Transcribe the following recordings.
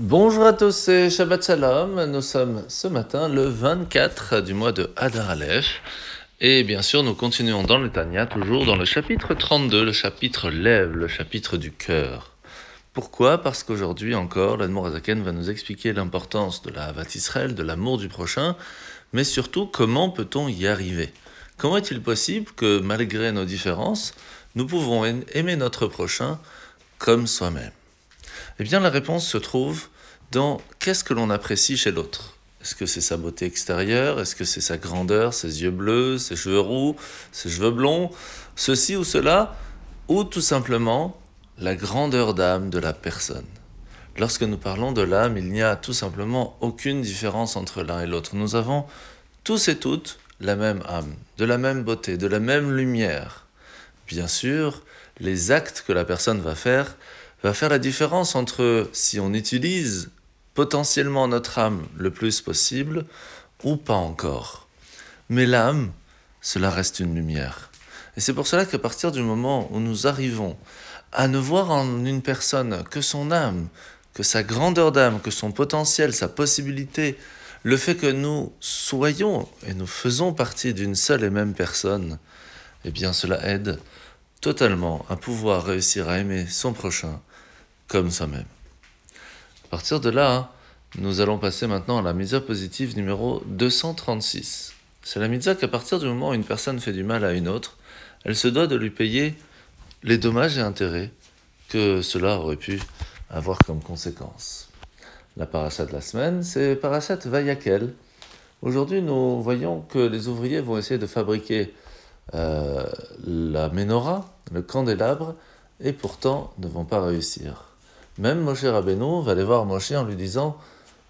Bonjour à tous, c'est Shabbat Shalom. Nous sommes ce matin le 24 du mois de Hadar Aleph. Et bien sûr, nous continuons dans le Tanya, toujours dans le chapitre 32, le chapitre lève, le chapitre du cœur. Pourquoi? Parce qu'aujourd'hui encore, l'Admorazaken va nous expliquer l'importance de la Havat Israël, de l'amour du prochain, mais surtout comment peut-on y arriver? Comment est-il possible que malgré nos différences, nous pouvons aimer notre prochain comme soi-même? Eh bien, la réponse se trouve dans qu'est-ce que l'on apprécie chez l'autre? Est-ce que c'est sa beauté extérieure? Est-ce que c'est sa grandeur, ses yeux bleus, ses cheveux roux, ses cheveux blonds, ceci ou cela Ou tout simplement la grandeur d'âme de la personne Lorsque nous parlons de l'âme, il n'y a tout simplement aucune différence entre l'un et l'autre. Nous avons tous et toutes la même âme, de la même beauté, de la même lumière. Bien sûr, les actes que la personne va faire va faire la différence entre si on utilise potentiellement notre âme le plus possible ou pas encore. Mais l'âme, cela reste une lumière. Et c'est pour cela qu'à partir du moment où nous arrivons à ne voir en une personne que son âme, que sa grandeur d'âme, que son potentiel, sa possibilité, le fait que nous soyons et nous faisons partie d'une seule et même personne, eh bien cela aide totalement à pouvoir réussir à aimer son prochain comme soi-même. À partir de là, nous allons passer maintenant à la mitzvah positive numéro 236. C'est la mitzvah qu'à partir du moment où une personne fait du mal à une autre, elle se doit de lui payer les dommages et intérêts que cela aurait pu avoir comme conséquence. La parachat de la semaine, c'est parachat Vayakel. Aujourd'hui, nous voyons que les ouvriers vont essayer de fabriquer euh, la menorah, le candélabre, et pourtant ne vont pas réussir. Même Moshe Rabbeinu va aller voir Moshe en lui disant,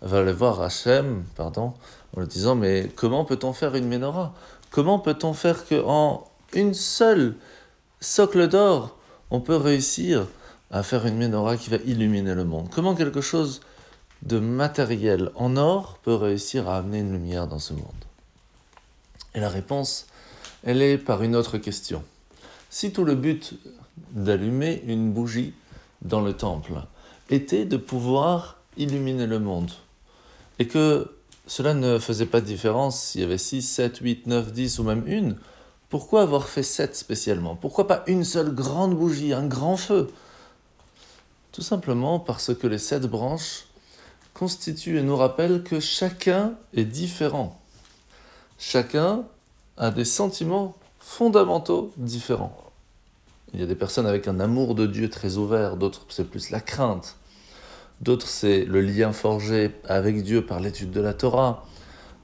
va aller voir Hachem, pardon, en lui disant, mais comment peut-on faire une menorah? Comment peut-on faire qu'en une seule socle d'or, on peut réussir à faire une menorah qui va illuminer le monde? Comment quelque chose de matériel en or peut réussir à amener une lumière dans ce monde? Et la réponse, elle est par une autre question. Si tout le but d'allumer une bougie dans le temple était de pouvoir illuminer le monde. Et que cela ne faisait pas de différence s'il y avait 6, 7, 8, 9, 10 ou même une. Pourquoi avoir fait 7 spécialement? Pourquoi pas une seule grande bougie, un grand feu? Tout simplement parce que les sept branches constituent et nous rappellent que chacun est différent. Chacun a des sentiments fondamentaux différents. Il y a des personnes avec un amour de Dieu très ouvert, d'autres c'est plus la crainte, d'autres c'est le lien forgé avec Dieu par l'étude de la Torah,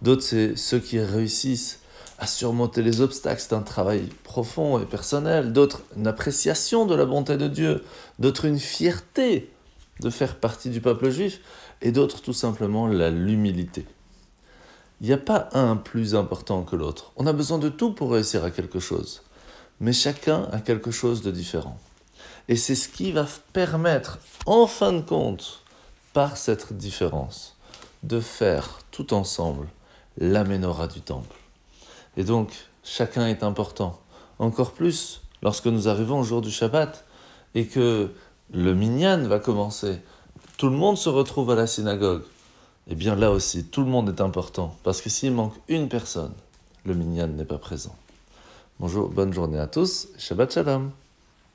d'autres c'est ceux qui réussissent à surmonter les obstacles, c'est un travail profond et personnel, d'autres une appréciation de la bonté de Dieu, d'autres une fierté de faire partie du peuple juif, et d'autres tout simplement l'humilité. Il n'y a pas un plus important que l'autre. On a besoin de tout pour réussir à quelque chose mais chacun a quelque chose de différent. Et c'est ce qui va permettre, en fin de compte, par cette différence, de faire tout ensemble la du temple. Et donc, chacun est important. Encore plus lorsque nous arrivons au jour du Shabbat et que le minyan va commencer. Tout le monde se retrouve à la synagogue. Eh bien là aussi, tout le monde est important. Parce que s'il manque une personne, le minyan n'est pas présent. Bonjour, bonne journée à tous. Shabbat Shalom.